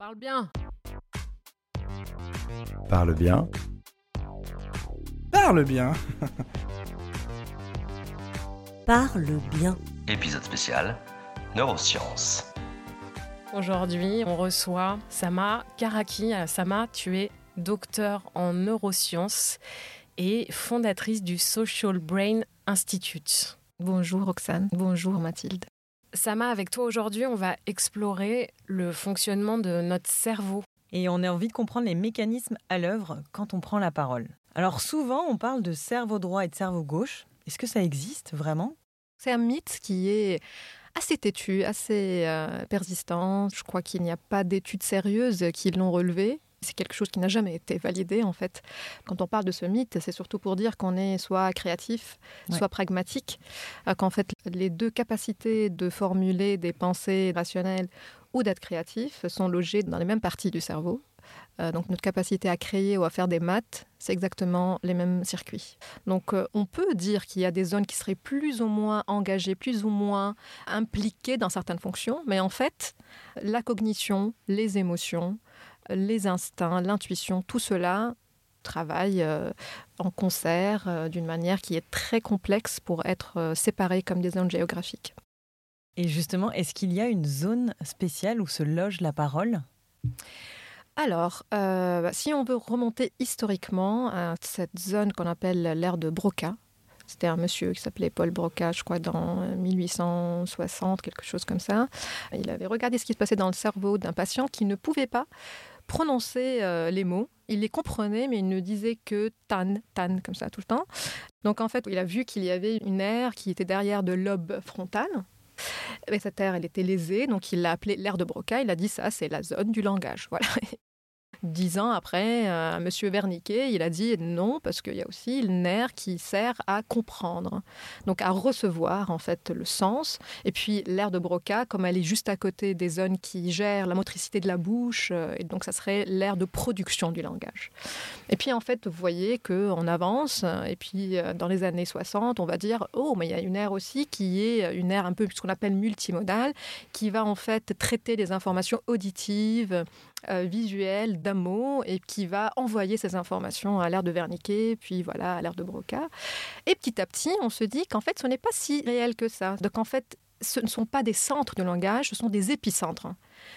Parle bien. Parle bien. Parle bien. Parle bien. Épisode spécial Neurosciences. Aujourd'hui, on reçoit Sama Karaki. Euh, Sama, tu es docteur en neurosciences et fondatrice du Social Brain Institute. Bonjour Roxane, bonjour Mathilde. Sama, avec toi aujourd'hui, on va explorer le fonctionnement de notre cerveau. Et on a envie de comprendre les mécanismes à l'œuvre quand on prend la parole. Alors souvent, on parle de cerveau droit et de cerveau gauche. Est-ce que ça existe vraiment? C'est un mythe qui est assez têtu, assez euh, persistant. Je crois qu'il n'y a pas d'études sérieuses qui l'ont relevé. C'est quelque chose qui n'a jamais été validé en fait. Quand on parle de ce mythe, c'est surtout pour dire qu'on est soit créatif, Ouais. soit pragmatique, euh, qu'en fait les deux capacités de formuler des pensées rationnelles ou d'être créatif sont logées dans les mêmes parties du cerveau. Euh, donc notre capacité à créer ou à faire des maths, c'est exactement les mêmes circuits. Donc euh, on peut dire qu'il y a des zones qui seraient plus ou moins engagées, plus ou moins impliquées dans certaines fonctions, mais en fait, la cognition, les émotions, les instincts, l'intuition, tout cela travaille euh, en concert euh, d'une manière qui est très complexe pour être euh, séparé comme des zones géographiques. Et justement, est-ce qu'il y a une zone spéciale où se loge la parole? Alors, euh, bah, si on veut remonter historiquement à cette zone qu'on appelle l'ère de Broca, c'était un monsieur qui s'appelait Paul Broca, je crois, dans 1860, quelque chose comme ça. Il avait regardé ce qui se passait dans le cerveau d'un patient qui ne pouvait pas prononcer euh, les mots. Il les comprenait, mais il ne disait que tan, tan, comme ça tout le temps. Donc en fait, il a vu qu'il y avait une aire qui était derrière de lobe frontal. Et cette aire, elle était lésée, donc il l'a appelée l'aire de Broca. Il a dit ça, c'est la zone du langage. Voilà. Dix ans après, euh, Monsieur Wernicke, il a dit non, parce qu'il y a aussi le nerf qui sert à comprendre, donc à recevoir en fait le sens. Et puis l'aire de Broca, comme elle est juste à côté des zones qui gèrent la motricité de la bouche, euh, et donc ça serait l'aire de production du langage. Et puis en fait, vous voyez qu'on avance, euh, et puis euh, dans les années 60, on va dire oh, mais il y a une aire aussi qui est une aire un peu ce qu'on appelle multimodale, qui va en fait traiter les informations auditives, euh, visuelles et qui va envoyer ces informations à l'air de Wernicke, puis voilà, à l'air de Broca. Et petit à petit, on se dit qu'en fait, ce n'est pas si réel que ça. Donc en fait, ce ne sont pas des centres de langage, ce sont des épicentres.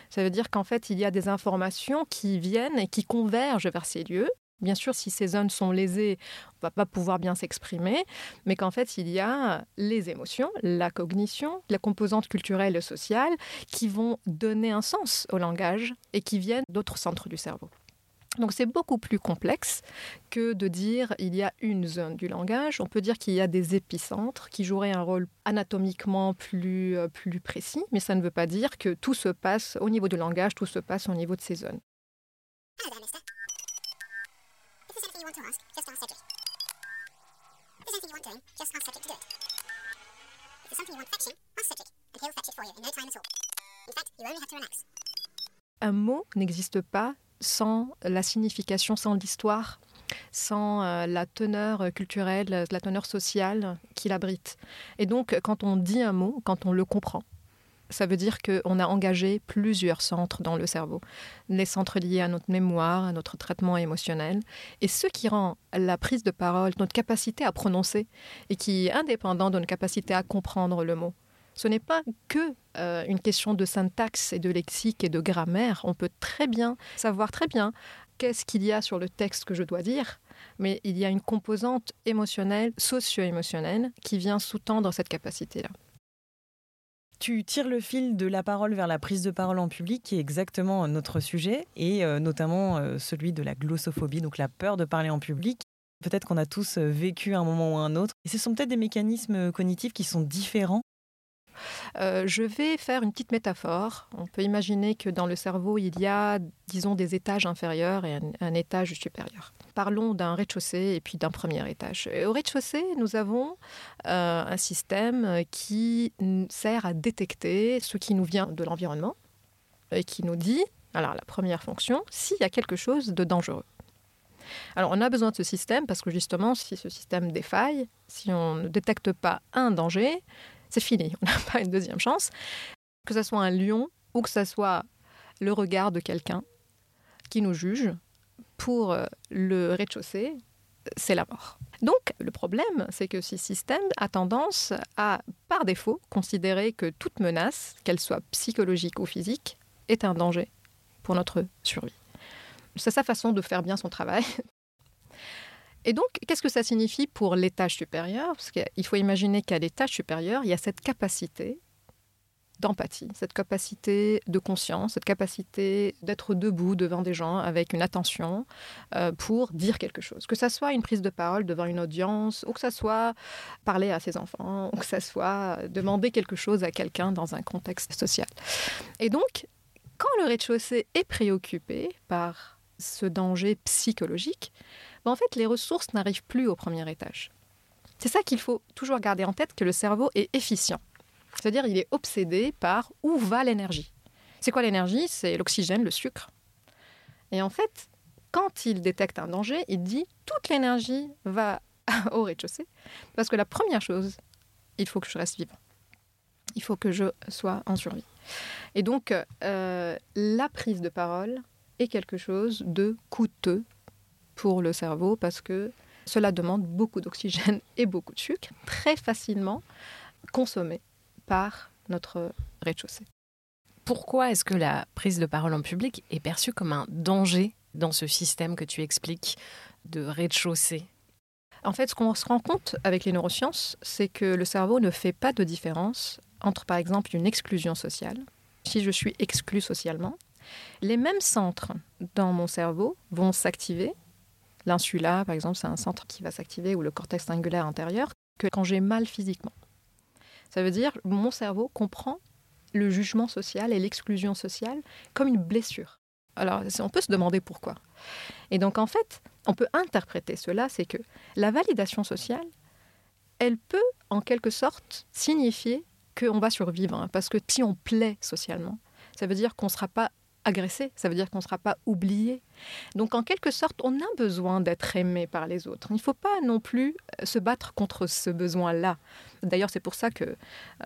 Ça veut dire qu'en fait, il y a des informations qui viennent et qui convergent vers ces lieux. Bien sûr, si ces zones sont lésées, on ne va pas pouvoir bien s'exprimer, mais qu'en fait, il y a les émotions, la cognition, la composante culturelle et sociale qui vont donner un sens au langage et qui viennent d'autres centres du cerveau. Donc c'est beaucoup plus complexe que de dire il y a une zone du langage. On peut dire qu'il y a des épicentres qui joueraient un rôle anatomiquement plus, euh, plus précis, mais ça ne veut pas dire que tout se passe au niveau du langage, tout se passe au niveau de ces zones. Un mot n'existe pas sans la signification, sans l'histoire, sans euh, la teneur culturelle, la teneur sociale qu'il abrite. Et donc, quand on dit un mot, quand on le comprend, ça veut dire qu'on a engagé plusieurs centres dans le cerveau. Les centres liés à notre mémoire, à notre traitement émotionnel, et ce qui rend la prise de parole, notre capacité à prononcer, et qui est indépendant de notre capacité à comprendre le mot. Ce n'est pas que euh, une question de syntaxe et de lexique et de grammaire. On peut très bien savoir très bien qu'est-ce qu'il y a sur le texte que je dois dire, mais il y a une composante émotionnelle, socio-émotionnelle, qui vient sous-tendre cette capacité-là. Tu tires le fil de la parole vers la prise de parole en public, qui est exactement notre sujet, et euh, notamment euh, celui de la glossophobie, donc la peur de parler en public. Peut-être qu'on a tous vécu un moment ou un autre. Et ce sont peut-être des mécanismes cognitifs qui sont différents. Euh, je vais faire une petite métaphore. On peut imaginer que dans le cerveau, il y a, disons, des étages inférieurs et un, étage supérieur. Parlons d'un rez-de-chaussée et puis d'un premier étage. Au rez-de-chaussée, nous avons euh, un système qui sert à détecter ce qui nous vient de l'environnement et qui nous dit, alors la première fonction, s'il y a quelque chose de dangereux. Alors on a besoin de ce système parce que justement, si ce système défaille, si on ne détecte pas un danger, c'est fini, on n'a pas une deuxième chance. Que ce soit un lion ou que ce soit le regard de quelqu'un qui nous juge. Pour euh, le rez-de-chaussée, c'est la mort. Donc, le problème, c'est que ce système a tendance à, par défaut, considérer que toute menace, qu'elle soit psychologique ou physique, est un danger pour notre survie. C'est sa façon de faire bien son travail. Et donc, qu'est-ce que ça signifie pour l'étage supérieur? Parce qu'il faut imaginer qu'à l'étage supérieur, il y a cette capacité d'empathie, cette capacité de conscience, cette capacité d'être debout devant des gens avec une attention euh, pour dire quelque chose. Que ça soit une prise de parole devant une audience, ou que ça soit parler à ses enfants, ou que ça soit demander quelque chose à quelqu'un dans un contexte social. Et donc, quand le rez-de-chaussée est préoccupé par ce danger psychologique, en fait, les ressources n'arrivent plus au premier étage. C'est ça qu'il faut toujours garder en tête, que le cerveau est efficient. C'est-à-dire il est obsédé par où va l'énergie. C'est quoi l'énergie? C'est l'oxygène, le sucre. Et en fait, quand il détecte un danger, il dit toute l'énergie va au rez-de-chaussée. Parce que la première chose, il faut que je reste vivant. Il faut que je sois en survie. Et donc, euh, la prise de parole est quelque chose de coûteux pour le cerveau parce que cela demande beaucoup d'oxygène et beaucoup de sucre, très facilement consommé par notre rez-de-chaussée. Pourquoi est-ce que la prise de parole en public est perçue comme un danger dans ce système que tu expliques de rez-de-chaussée? En fait, ce qu'on se rend compte avec les neurosciences, c'est que le cerveau ne fait pas de différence entre, par exemple, une exclusion sociale. Si je suis exclu socialement, les mêmes centres dans mon cerveau vont s'activer. L'insula, par exemple, c'est un centre qui va s'activer, ou le cortex singulaire intérieur, que quand j'ai mal physiquement. Ça veut dire mon cerveau comprend le jugement social et l'exclusion sociale comme une blessure. Alors, on peut se demander pourquoi. Et donc, en fait, on peut interpréter cela, c'est que la validation sociale, elle peut, en quelque sorte, signifier qu'on va survivre. hein, parce que si on plaît socialement, ça veut dire qu'on ne sera pas agressé, ça veut dire qu'on ne sera pas oublié. Donc en quelque sorte, on a besoin d'être aimé par les autres. Il ne faut pas non plus euh, se battre contre ce besoin-là. D'ailleurs, c'est pour ça que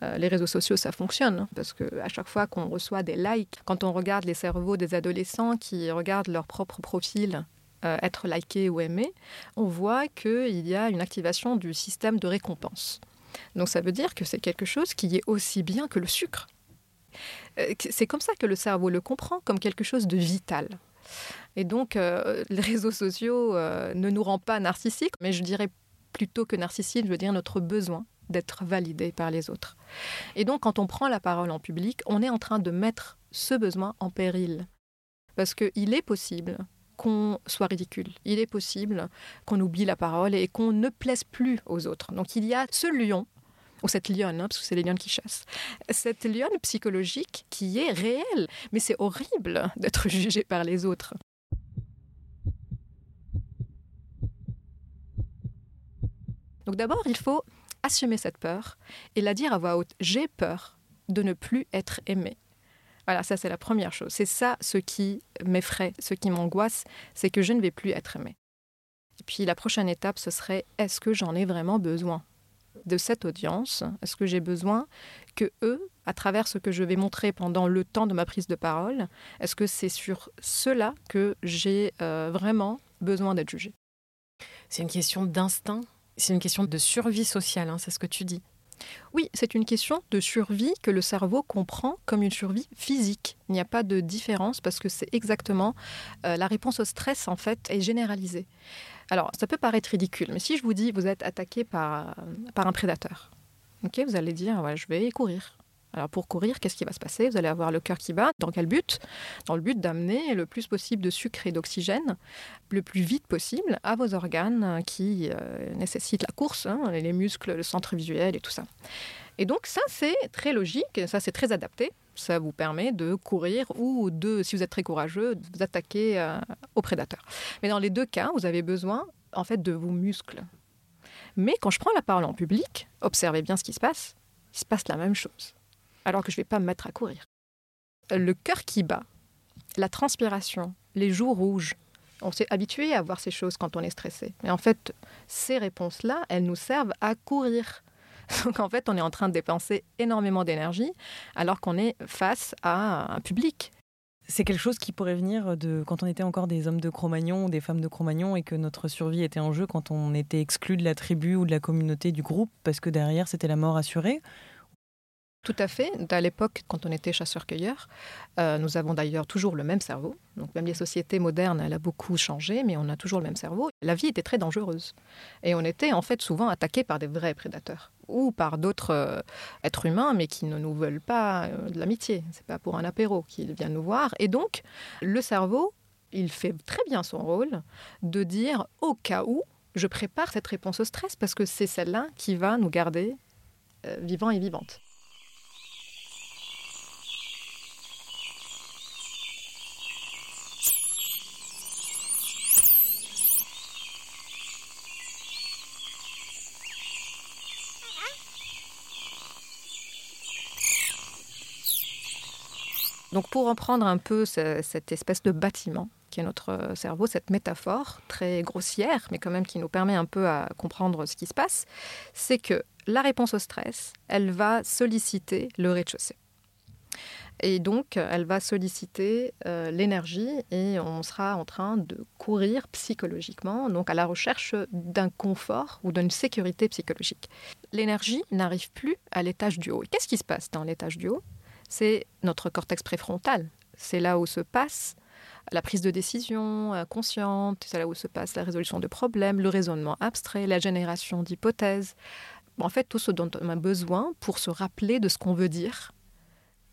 euh, les réseaux sociaux, ça fonctionne. hein, parce qu'à chaque fois qu'on reçoit des likes, quand on regarde les cerveaux des adolescents qui regardent leur propre profil euh, être liké ou aimé, on voit qu'il y a une activation du système de récompense. Donc ça veut dire que c'est quelque chose qui est aussi bien que le sucre. Euh, C'est comme ça que le cerveau le comprend, comme quelque chose de vital. Et donc, euh, les réseaux sociaux euh, ne nous rendent pas narcissiques, mais je dirais plutôt que narcissique, je veux dire notre besoin d'être validé par les autres. Et donc, quand on prend la parole en public, on est en train de mettre ce besoin en péril. Parce qu'il est possible qu'on soit ridicule. Il est possible qu'on oublie la parole et qu'on ne plaise plus aux autres. Donc, il y a ce lion ou cette lionne, hein, parce que c'est les lionnes qui chassent, cette lionne psychologique qui est réelle. Mais c'est horrible d'être jugé par les autres. Donc d'abord, il faut assumer cette peur et la dire à voix haute. J'ai peur de ne plus être aimé. Voilà, ça c'est la première chose. C'est ça ce qui m'effraie, ce qui m'angoisse, c'est que je ne vais plus être aimé. Et puis la prochaine étape, ce serait est-ce que j'en ai vraiment besoin? De cette audience Est-ce que j'ai besoin que eux, à travers ce que je vais montrer pendant le temps de ma prise de parole, est-ce que c'est sur cela que j'ai euh, vraiment besoin d'être jugé C'est une question d'instinct, c'est une question de survie sociale, hein, c'est ce que tu dis. Oui, c'est une question de survie que le cerveau comprend comme une survie physique. Il n'y a pas de différence parce que c'est exactement euh, la réponse au stress en fait est généralisée. Alors, ça peut paraître ridicule, mais si je vous dis vous êtes attaqué par, par un prédateur, ok, vous allez dire voilà, je vais courir. Alors pour courir, qu'est-ce qui va se passer? Vous allez avoir le cœur qui bat. Dans quel but? Dans le but d'amener le plus possible de sucre et d'oxygène le plus vite possible à vos organes qui euh, nécessitent la course, hein, les muscles, le centre visuel et tout ça. Et donc ça, c'est très logique, ça c'est très adapté. Ça vous permet de courir ou de, si vous êtes très courageux, de vous attaquer euh, au prédateur. Mais dans les deux cas, vous avez besoin en fait de vos muscles. Mais quand je prends la parole en public, observez bien ce qui se passe. Il se passe la même chose alors que je ne vais pas me mettre à courir. Le cœur qui bat, la transpiration, les joues rouges, on s'est habitué à voir ces choses quand on est stressé. Mais en fait, ces réponses-là, elles nous servent à courir. Donc en fait, on est en train de dépenser énormément d'énergie alors qu'on est face à un public. C'est quelque chose qui pourrait venir de quand on était encore des hommes de Cro-Magnon des femmes de Cro-Magnon et que notre survie était en jeu quand on était exclu de la tribu ou de la communauté du groupe parce que derrière c'était la mort assurée. Tout à fait. À l'époque, quand on était chasseur-cueilleur, euh, nous avons d'ailleurs toujours le même cerveau. Donc même les sociétés modernes, elle a beaucoup changé, mais on a toujours le même cerveau. La vie était très dangereuse. Et on était en fait souvent attaqué par des vrais prédateurs ou par d'autres euh, êtres humains, mais qui ne nous veulent pas euh, de l'amitié. C'est pas pour un apéro qu'ils viennent nous voir. Et donc, le cerveau, il fait très bien son rôle de dire au cas où, je prépare cette réponse au stress parce que c'est celle-là qui va nous garder vivants et vivantes. Donc pour reprendre un peu ce- cette espèce de bâtiment qui est notre cerveau, cette métaphore très grossière, mais quand même qui nous permet un peu à comprendre ce qui se passe, c'est que la réponse au stress, elle va solliciter le rez-de-chaussée. Et donc, elle va solliciter euh, l'énergie et on sera en train de courir psychologiquement, donc à la recherche d'un confort ou d'une sécurité psychologique. L'énergie n'arrive plus à l'étage du haut. Et qu'est-ce qui se passe dans l'étage du haut? C'est notre cortex préfrontal. C'est là où se passe la prise de décision euh, consciente, c'est là où se passe la résolution de problèmes, le raisonnement abstrait, la génération d'hypothèses. En fait, tout ce dont on a besoin pour se rappeler de ce qu'on veut dire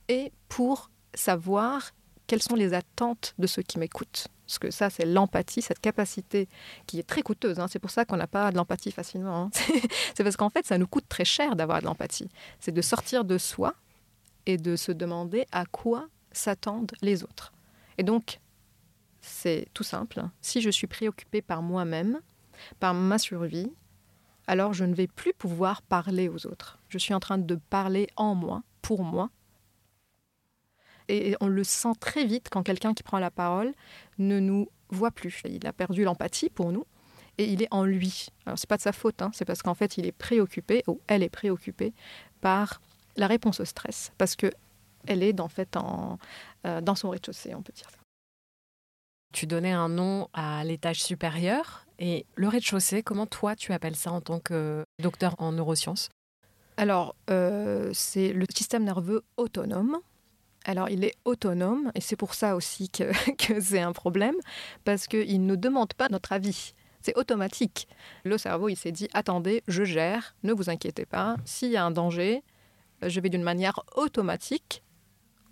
et pour savoir quelles sont les attentes de ceux qui m'écoutent. Parce que ça, c'est l'empathie, cette capacité qui est très coûteuse. hein. C'est pour ça qu'on n'a pas de l'empathie facilement. hein. c'est parce qu'en fait, ça nous coûte très cher d'avoir de l'empathie. C'est de sortir de soi et de se demander à quoi s'attendent les autres. Et donc, c'est tout simple. Si je suis préoccupée par moi-même, par ma survie, alors je ne vais plus pouvoir parler aux autres. Je suis en train de parler en moi, pour moi. Et on le sent très vite quand quelqu'un qui prend la parole ne nous voit plus. Il a perdu l'empathie pour nous et il est en lui. Alors c'est pas de sa faute, hein, c'est parce qu'en fait il est préoccupé ou elle est préoccupée par la réponse au stress parce que elle est en fait en, euh, dans son rez-de-chaussée, on peut dire ça. Tu donnais un nom à l'étage supérieur et le rez-de-chaussée, comment toi tu appelles ça en tant que docteur en neurosciences? Alors, euh, c'est le système nerveux autonome. Alors, il est autonome et c'est pour ça aussi que, que c'est un problème parce qu'il ne demande pas notre avis. C'est automatique. Le cerveau, il s'est dit attendez, je gère, ne vous inquiétez pas. S'il y a un danger, je vais d'une manière automatique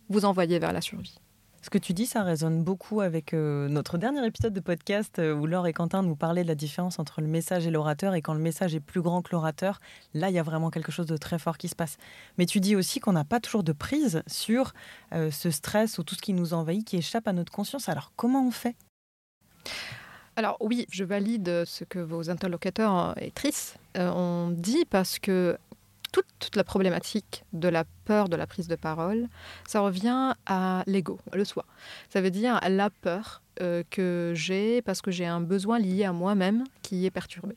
vous envoyer vers la survie. Ce que tu dis, ça résonne beaucoup avec euh, notre dernier épisode de podcast euh, où Laure et Quentin nous parlaient de la différence entre le message et l'orateur. Et quand le message est plus grand que l'orateur, là, il y a vraiment quelque chose de très fort qui se passe. Mais tu dis aussi qu'on n'a pas toujours de prise sur euh, ce stress ou tout ce qui nous envahit, qui échappe à notre conscience. Alors, comment on fait? Alors oui, je valide ce que vos interlocuteurs et Tris euh, ont dit parce que toute, la problématique de la peur de la prise de parole, ça revient à l'ego, le soi. Ça veut dire la peur euh, que j'ai parce que j'ai un besoin lié à moi-même qui est perturbé.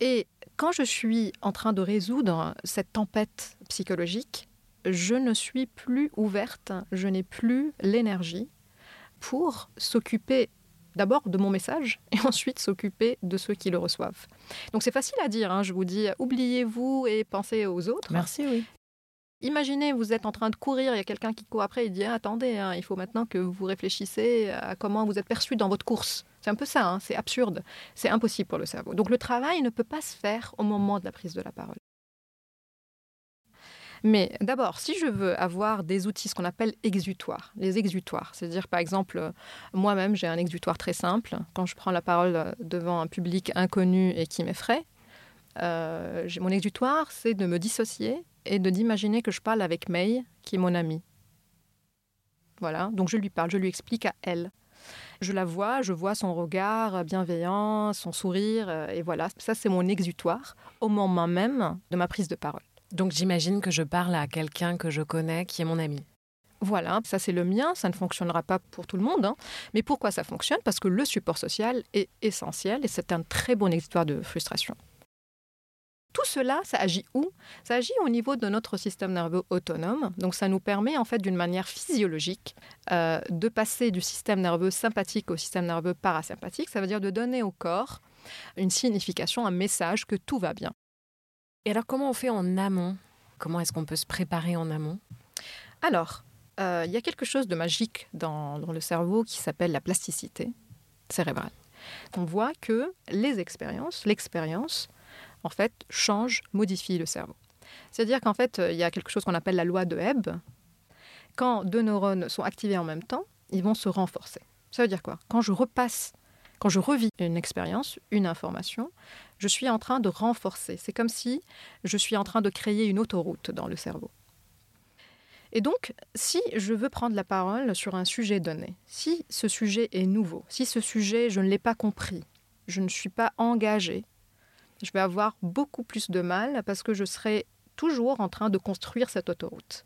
Et quand je suis en train de résoudre cette tempête psychologique, je ne suis plus ouverte, je n'ai plus l'énergie pour s'occuper d'abord de mon message et ensuite s'occuper de ceux qui le reçoivent. Donc c'est facile à dire, hein, je vous dis, oubliez-vous et pensez aux autres. Merci, oui. Imaginez, vous êtes en train de courir, il y a quelqu'un qui court après, il dit, Ah, attendez, hein, il faut maintenant que vous réfléchissez à comment vous êtes perçu dans votre course. C'est un peu ça, hein, c'est absurde, c'est impossible pour le cerveau. Donc le travail ne peut pas se faire au moment de la prise de la parole. Mais d'abord, si je veux avoir des outils, ce qu'on appelle exutoires, les exutoires, c'est-à-dire par exemple, euh, moi-même j'ai un exutoire très simple. Quand je prends la parole euh, devant un public inconnu et qui m'effraie, euh, mon exutoire, c'est de me dissocier et de d'imaginer que je parle avec May, qui est mon amie. Voilà, donc je lui parle, je lui explique à elle. Je la vois, je vois son regard bienveillant, son sourire, et voilà, ça c'est mon exutoire au moment même de ma prise de parole. Donc j'imagine que je parle à quelqu'un que je connais qui est mon ami. Voilà, ça c'est le mien, ça ne fonctionnera pas pour tout le monde. hein. Mais pourquoi ça fonctionne? Parce que le support social est essentiel et c'est un très bon exutoire de frustration. Tout cela, ça agit où? Ça agit au niveau de notre système nerveux autonome. Donc ça nous permet en fait d'une manière physiologique euh, de passer du système nerveux sympathique au système nerveux parasympathique. Ça veut dire de donner au corps une signification, un message que tout va bien. Et alors comment on fait en amont? Comment est-ce qu'on peut se préparer en amont? Alors, euh, il y a quelque chose de magique dans, dans le cerveau qui s'appelle la plasticité cérébrale. On voit que les expériences, l'expérience, en fait, change, modifie le cerveau. C'est-à-dire qu'en fait, il y a quelque chose qu'on appelle la loi de Hebb. Quand deux neurones sont activés en même temps, ils vont se renforcer. Ça veut dire quoi? Quand je repasse, quand je revis une expérience, une information, je suis en train de renforcer. C'est comme si je suis en train de créer une autoroute dans le cerveau. Et donc, si je veux prendre la parole sur un sujet donné, si ce sujet est nouveau, si ce sujet, je ne l'ai pas compris, je ne suis pas engagée, je vais avoir beaucoup plus de mal parce que je serai toujours en train de construire cette autoroute.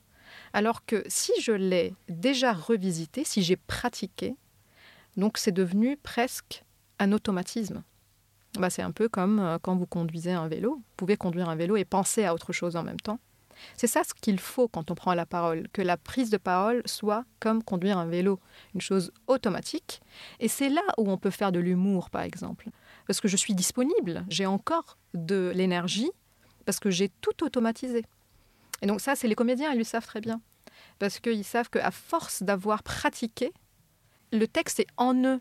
Alors que si je l'ai déjà revisité, si j'ai pratiqué, donc c'est devenu presque un automatisme. Bah, c'est un peu comme euh, quand vous conduisez un vélo. Vous pouvez conduire un vélo et penser à autre chose en même temps. C'est ça ce qu'il faut quand on prend la parole, que la prise de parole soit comme conduire un vélo, une chose automatique. Et c'est là où on peut faire de l'humour, par exemple. Parce que je suis disponible, j'ai encore de l'énergie, parce que j'ai tout automatisé. Et donc ça, c'est les comédiens, ils le savent très bien. Parce qu'ils savent qu'à force d'avoir pratiqué, le texte est en eux.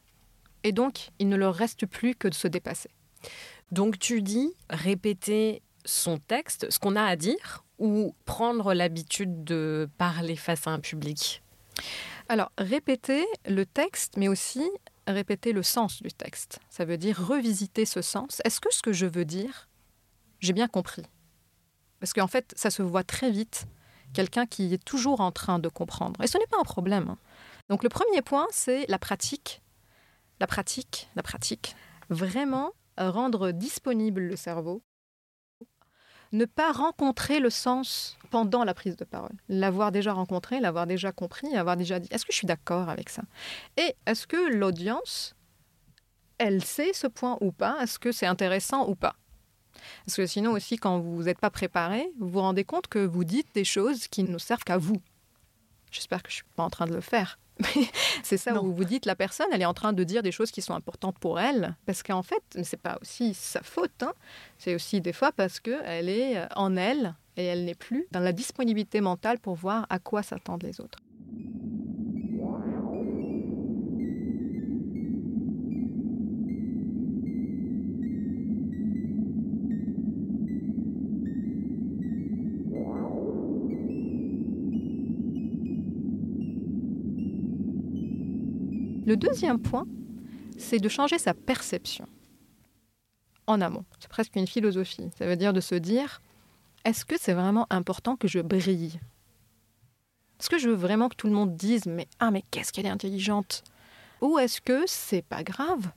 Et donc, il ne leur reste plus que de se dépasser. Donc tu dis répéter son texte, ce qu'on a à dire, ou prendre l'habitude de parler face à un public? Alors, répéter le texte, mais aussi répéter le sens du texte. Ça veut dire revisiter ce sens. Est-ce que ce que je veux dire, j'ai bien compris? Parce qu'en fait, ça se voit très vite, quelqu'un qui est toujours en train de comprendre. Et ce n'est pas un problème. hein. Donc le premier point, c'est la pratique. La pratique, la pratique. Vraiment euh, rendre disponible le cerveau. Ne pas rencontrer le sens pendant la prise de parole. L'avoir déjà rencontré, l'avoir déjà compris, avoir déjà dit est-ce que je suis d'accord avec ça? Et est-ce que l'audience, elle sait ce point ou pas? Est-ce que c'est intéressant ou pas? Parce que sinon aussi, quand vous n'êtes pas préparé, vous vous rendez compte que vous dites des choses qui ne servent qu'à vous. J'espère que je ne suis pas en train de le faire. C'est ça Non. où vous dites la personne, elle est en train de dire des choses qui sont importantes pour elle, parce qu'en fait, c'est pas aussi sa faute. hein. C'est aussi des fois parce que elle est euh, en elle et elle n'est plus dans la disponibilité mentale pour voir à quoi s'attendent les autres. Le deuxième point, c'est de changer sa perception en amont. C'est presque une philosophie. Ça veut dire de se dire, est-ce que c'est vraiment important que je brille? Est-ce que je veux vraiment que tout le monde dise, mais ah mais qu'est-ce qu'elle est intelligente? Ou est-ce que c'est pas grave?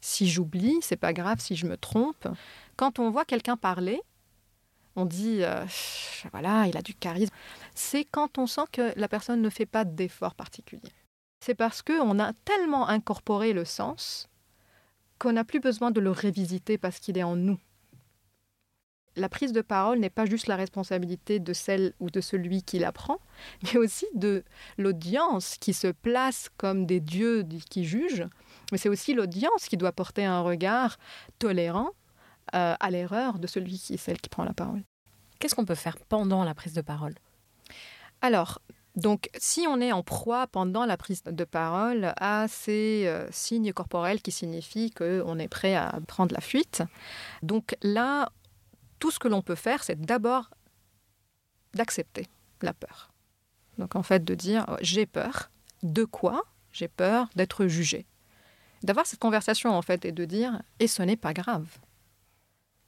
Si j'oublie, c'est pas grave si je me trompe. Quand on voit quelqu'un parler, on dit, euh, voilà, il a du charisme. C'est quand on sent que la personne ne fait pas d'effort particulier. C'est parce qu'on a tellement incorporé le sens qu'on n'a plus besoin de le révisiter parce qu'il est en nous. La prise de parole n'est pas juste la responsabilité de celle ou de celui qui l'apprend, mais aussi de l'audience qui se place comme des dieux qui jugent. Mais c'est aussi l'audience qui doit porter un regard tolérant euh, à l'erreur de celui qui celle qui prend la parole. Qu'est-ce qu'on peut faire pendant la prise de parole? Alors, donc, si on est en proie pendant la prise de parole à ces euh, signes corporels qui signifient qu'on est prêt à prendre la fuite, donc là, tout ce que l'on peut faire, c'est d'abord d'accepter la peur. Donc, en fait, de dire oh, j'ai peur. De quoi J'ai peur d'être jugé. D'avoir cette conversation, en fait, et de dire et ce n'est pas grave.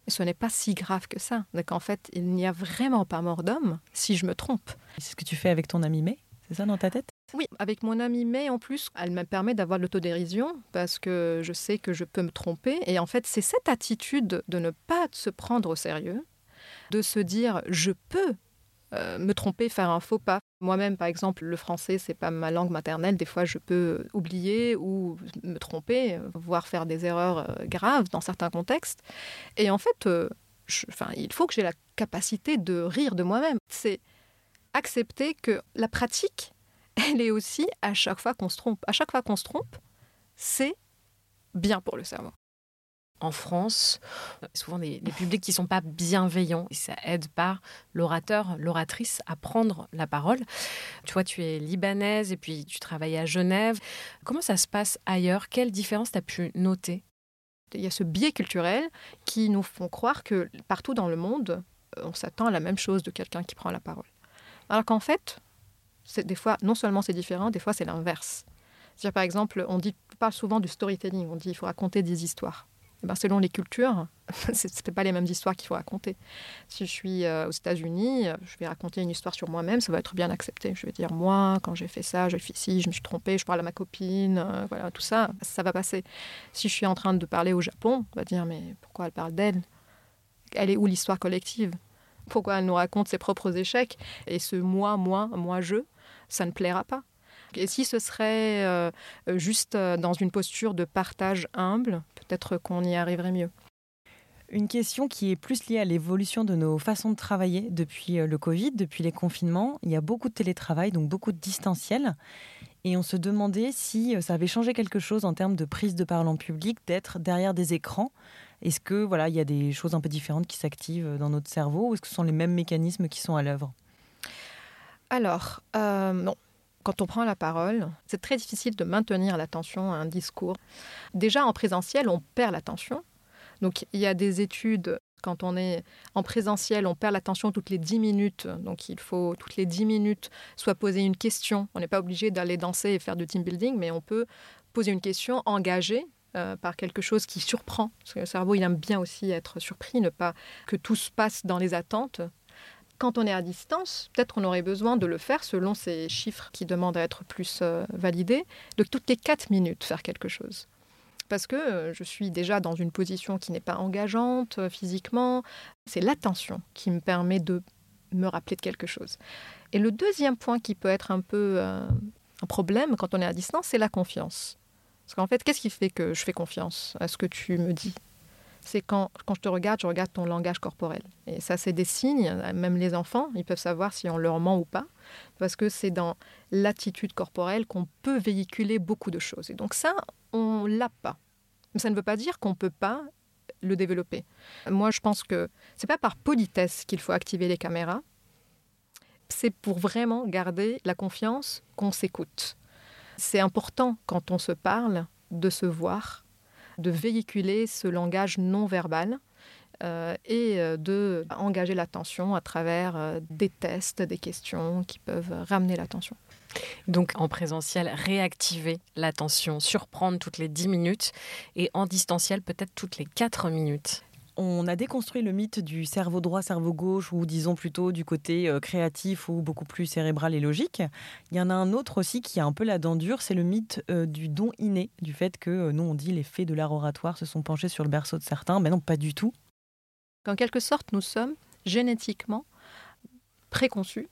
Ce n'est pas si grave que ça. Donc, en fait, il n'y a vraiment pas mort d'homme si je me trompe. C'est ce que tu fais avec ton ami May C'est ça dans ta tête? Oui, avec mon amie May en plus, elle me permet d'avoir l'autodérision parce que je sais que je peux me tromper. Et en fait, c'est cette attitude de ne pas se prendre au sérieux, de se dire je peux euh, me tromper, faire un faux pas. Moi-même, par exemple, le français, c'est pas ma langue maternelle. Des fois, je peux oublier ou me tromper, voire faire des erreurs euh, graves dans certains contextes. Et en fait, euh, enfin, il faut que j'ai la capacité de rire de moi-même. C'est accepter que la pratique, elle est aussi à chaque fois qu'on se trompe. À chaque fois qu'on se trompe, c'est bien pour le cerveau. En France, souvent des, publics qui sont pas bienveillants et ça aide pas l'orateur, l'oratrice à prendre la parole. Tu vois, tu es libanaise et puis tu travailles à Genève. Comment ça se passe ailleurs? Quelle différence tu as pu noter? Il y a ce biais culturel qui nous font croire que partout dans le monde, euh, on s'attend à la même chose de quelqu'un qui prend la parole. Alors qu'en fait, des fois, non seulement c'est différent, des fois c'est l'inverse. Par exemple, on dit, on parle souvent du storytelling, on dit il faut raconter des histoires. Eh ben, selon les cultures, ce n'est pas les mêmes histoires qu'il faut raconter. Si je suis euh, aux États-Unis, euh, je vais raconter une histoire sur moi-même, ça va être bien accepté. Je vais dire, moi, quand j'ai fait ça, j'ai fait ci, je me suis trompée, je parle à ma copine, euh, voilà, tout ça, ça va passer. Si je suis en train de parler au Japon, on va dire, mais pourquoi elle parle d'elle? Elle est où l'histoire collective? Pourquoi elle nous raconte ses propres échecs? Et ce moi, moi, moi, je, ça ne plaira pas. Et si ce serait euh, euh, juste euh, dans une posture de partage humble, peut-être qu'on y arriverait mieux. Une question qui est plus liée à l'évolution de nos façons de travailler depuis le Covid, depuis les confinements. Il y a beaucoup de télétravail, donc beaucoup de distanciel. Et on se demandait si ça avait changé quelque chose en termes de prise de parole en public, d'être derrière des écrans. Est-ce que voilà, il y a des choses un peu différentes qui s'activent dans notre cerveau ou est-ce que ce sont les mêmes mécanismes qui sont à l'œuvre? Alors, euh, non. Quand on prend la parole, c'est très difficile de maintenir l'attention à un discours. Déjà, en présentiel, on perd l'attention. Donc, il y a des études, quand on est en présentiel, on perd l'attention toutes les 10 minutes. Donc, il faut toutes les 10 minutes soit poser une question. On n'est pas obligé d'aller danser et faire du team building, mais on peut poser une question engagée euh, par quelque chose qui surprend. Parce que le cerveau, il aime bien aussi être surpris, ne pas que tout se passe dans les attentes. Quand on est à distance, peut-être on aurait besoin de le faire selon ces chiffres qui demandent à être plus euh, validés, de toutes les 4 minutes faire quelque chose. Parce que euh, je suis déjà dans une position qui n'est pas engageante euh, physiquement. C'est l'attention qui me permet de me rappeler de quelque chose. Et le deuxième point qui peut être un peu un problème quand on est à distance, c'est la confiance. Parce qu'en fait, qu'est-ce qui fait que je fais confiance à ce que tu me dis? C'est quand, quand je te regarde, je regarde ton langage corporel. Et ça, c'est des signes, même les enfants, ils peuvent savoir si on leur ment ou pas, parce que c'est dans l'attitude corporelle qu'on peut véhiculer beaucoup de choses. Et donc ça, on l'a pas. Mais ça ne veut pas dire qu'on ne peut pas le développer. Moi, je pense que c'est pas par politesse qu'il faut activer les caméras, c'est pour vraiment garder la confiance qu'on s'écoute. C'est important quand on se parle de se voir, de véhiculer ce langage non verbal euh, et euh, de engager l'attention à travers euh, des tests, des questions qui peuvent ramener l'attention. Donc en présentiel, réactiver l'attention, surprendre toutes les 10 minutes et en distanciel peut-être toutes les 4 minutes. On a déconstruit le mythe du cerveau droit, cerveau gauche, ou disons plutôt du côté euh, créatif ou beaucoup plus cérébral et logique. Il y en a un autre aussi qui a un peu la dent dure, c'est le mythe euh, du don inné, du fait que euh, nous on dit les faits de l'art oratoire se sont penchés sur le berceau de certains, mais non, pas du tout. En quelque sorte, nous sommes génétiquement préconçus,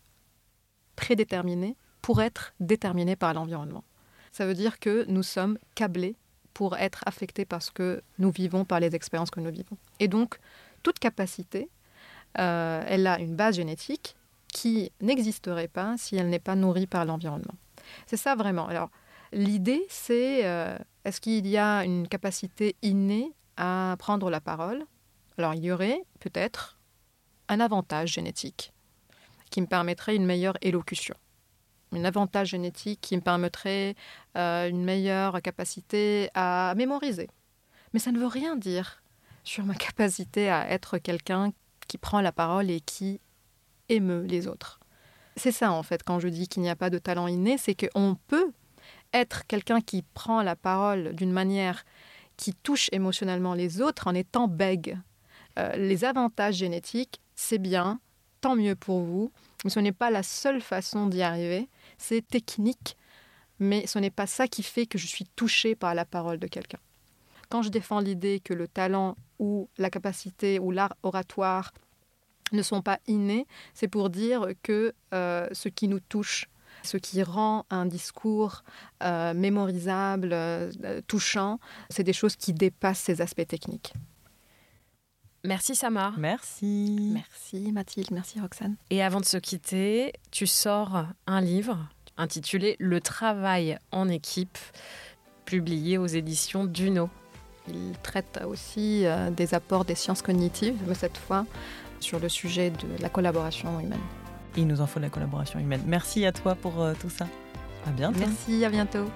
prédéterminés pour être déterminés par l'environnement. Ça veut dire que nous sommes câblés pour être affectés par ce que nous vivons, par les expériences que nous vivons. Et donc, toute capacité, euh, elle a une base génétique qui n'existerait pas si elle n'est pas nourrie par l'environnement. C'est ça vraiment. Alors, l'idée, c'est euh, est-ce qu'il y a une capacité innée à prendre la parole? Alors, il y aurait peut-être un avantage génétique qui me permettrait une meilleure élocution un avantage génétique qui me permettrait euh, une meilleure capacité à mémoriser. Mais ça ne veut rien dire sur ma capacité à être quelqu'un qui prend la parole et qui émeut les autres. C'est ça en fait quand je dis qu'il n'y a pas de talent inné, c'est qu'on peut être quelqu'un qui prend la parole d'une manière qui touche émotionnellement les autres en étant bègue. Euh, les avantages génétiques, c'est bien, tant mieux pour vous, mais ce n'est pas la seule façon d'y arriver c'est technique, mais ce n'est pas ça qui fait que je suis touchée par la parole de quelqu'un. Quand je défends l'idée que le talent ou la capacité ou l'art oratoire ne sont pas innés, c'est pour dire que euh, ce qui nous touche, ce qui rend un discours euh, mémorisable, euh, touchant, c'est des choses qui dépassent ces aspects techniques. Merci Samar. Merci. Merci Mathilde, merci Roxane. Et avant de se quitter, tu sors un livre intitulé Le travail en équipe, publié aux éditions Duno. Il traite aussi euh, des apports des sciences cognitives, mais cette fois sur le sujet de la collaboration humaine. Il nous en faut de la collaboration humaine. Merci à toi pour euh, tout ça. À bientôt. Merci, à bientôt.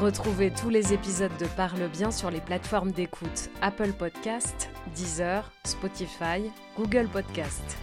Retrouvez tous les épisodes de Parle bien sur les plateformes d'écoute Apple Podcast, Deezer, Spotify, Google Podcast.